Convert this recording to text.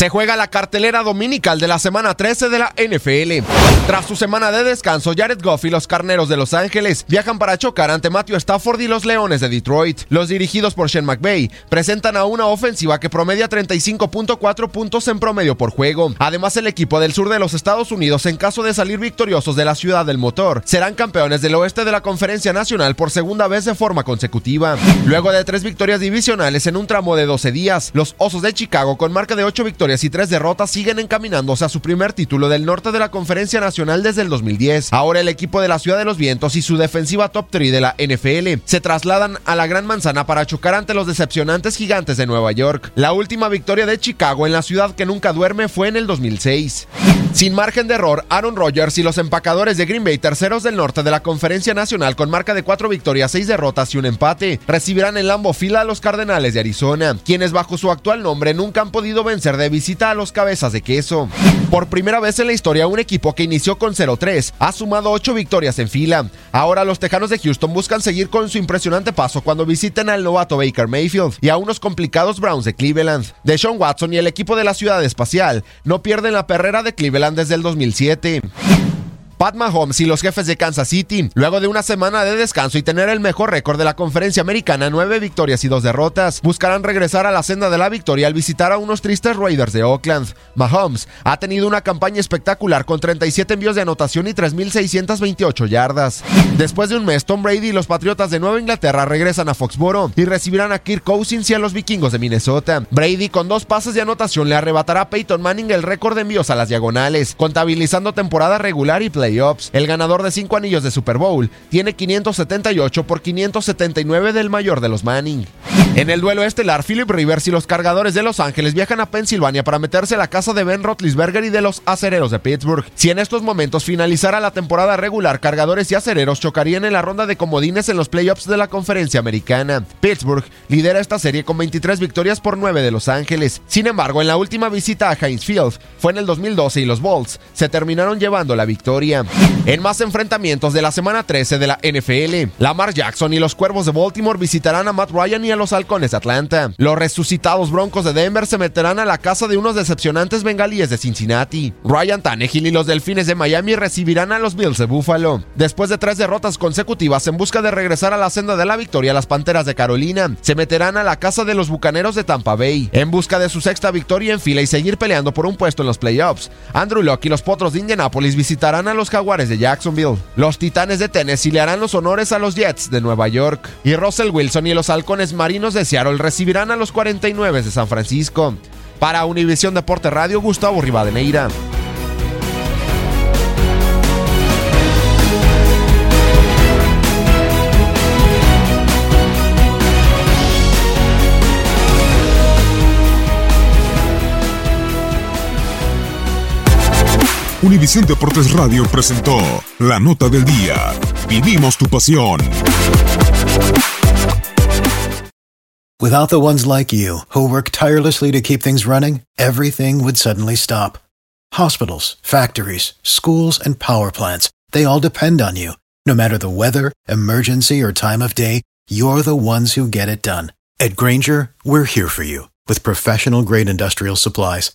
Se juega la cartelera dominical de la semana 13 de la NFL. Tras su semana de descanso, Jared Goff y los Carneros de Los Ángeles viajan para chocar ante Matthew Stafford y los Leones de Detroit. Los dirigidos por Sean McVay presentan a una ofensiva que promedia 35.4 puntos en promedio por juego. Además, el equipo del sur de los Estados Unidos, en caso de salir victoriosos de la ciudad del motor, serán campeones del oeste de la Conferencia Nacional por segunda vez de forma consecutiva. Luego de tres victorias divisionales en un tramo de 12 días, los Osos de Chicago, con marca de 8 victorias y tres derrotas siguen encaminándose a su primer título del norte de la Conferencia Nacional desde el 2010. Ahora el equipo de la Ciudad de los Vientos y su defensiva top 3 de la NFL se trasladan a la Gran Manzana para chocar ante los decepcionantes gigantes de Nueva York. La última victoria de Chicago en la ciudad que nunca duerme fue en el 2006. Sin margen de error, Aaron Rodgers y los empacadores de Green Bay, terceros del norte de la Conferencia Nacional con marca de cuatro victorias, seis derrotas y un empate, recibirán en Lambo Fila a los Cardenales de Arizona, quienes bajo su actual nombre nunca han podido vencer de visita a los cabezas de queso. Por primera vez en la historia, un equipo que inició con 0-3 ha sumado ocho victorias en fila. Ahora los Tejanos de Houston buscan seguir con su impresionante paso cuando visiten al novato Baker Mayfield y a unos complicados Browns de Cleveland. Deshaun Watson y el equipo de la Ciudad Espacial no pierden la perrera de Cleveland desde el 2007. Pat Mahomes y los jefes de Kansas City, luego de una semana de descanso y tener el mejor récord de la conferencia americana, nueve victorias y dos derrotas, buscarán regresar a la senda de la victoria al visitar a unos tristes Raiders de Oakland. Mahomes ha tenido una campaña espectacular con 37 envíos de anotación y 3.628 yardas. Después de un mes, Tom Brady y los Patriotas de Nueva Inglaterra regresan a Foxboro y recibirán a Kirk Cousins y a los vikingos de Minnesota. Brady con dos pases de anotación le arrebatará a Peyton Manning el récord de envíos a las diagonales, contabilizando temporada regular y play el ganador de cinco anillos de Super Bowl tiene 578 por 579 del mayor de los Manning. En el duelo estelar, Philip Rivers y los cargadores de Los Ángeles viajan a Pensilvania para meterse a la casa de Ben Roethlisberger y de los acereros de Pittsburgh. Si en estos momentos finalizara la temporada regular, cargadores y acereros chocarían en la ronda de comodines en los playoffs de la conferencia americana. Pittsburgh lidera esta serie con 23 victorias por 9 de Los Ángeles. Sin embargo, en la última visita a Heinz Field fue en el 2012 y los Bolts se terminaron llevando la victoria. En más enfrentamientos de la semana 13 de la NFL, Lamar Jackson y los Cuervos de Baltimore visitarán a Matt Ryan y a los Halcones de Atlanta. Los resucitados Broncos de Denver se meterán a la casa de unos decepcionantes bengalíes de Cincinnati. Ryan Tannehill y los Delfines de Miami recibirán a los Bills de Buffalo. Después de tres derrotas consecutivas en busca de regresar a la senda de la victoria, las Panteras de Carolina se meterán a la casa de los Bucaneros de Tampa Bay en busca de su sexta victoria en fila y seguir peleando por un puesto en los playoffs. Andrew Locke y los Potros de Indianapolis visitarán a Jaguares de Jacksonville. Los Titanes de Tennessee le harán los honores a los Jets de Nueva York. Y Russell Wilson y los Halcones Marinos de Seattle recibirán a los 49 de San Francisco. Para Univisión Deporte Radio, Gustavo Rivadeneira. Univisión Deportes Radio presentó la nota del día. Vivimos tu pasión. Without the ones like you, who work tirelessly to keep things running, everything would suddenly stop. Hospitals, factories, schools, and power plants, they all depend on you. No matter the weather, emergency, or time of day, you're the ones who get it done. At Granger, we're here for you with professional grade industrial supplies.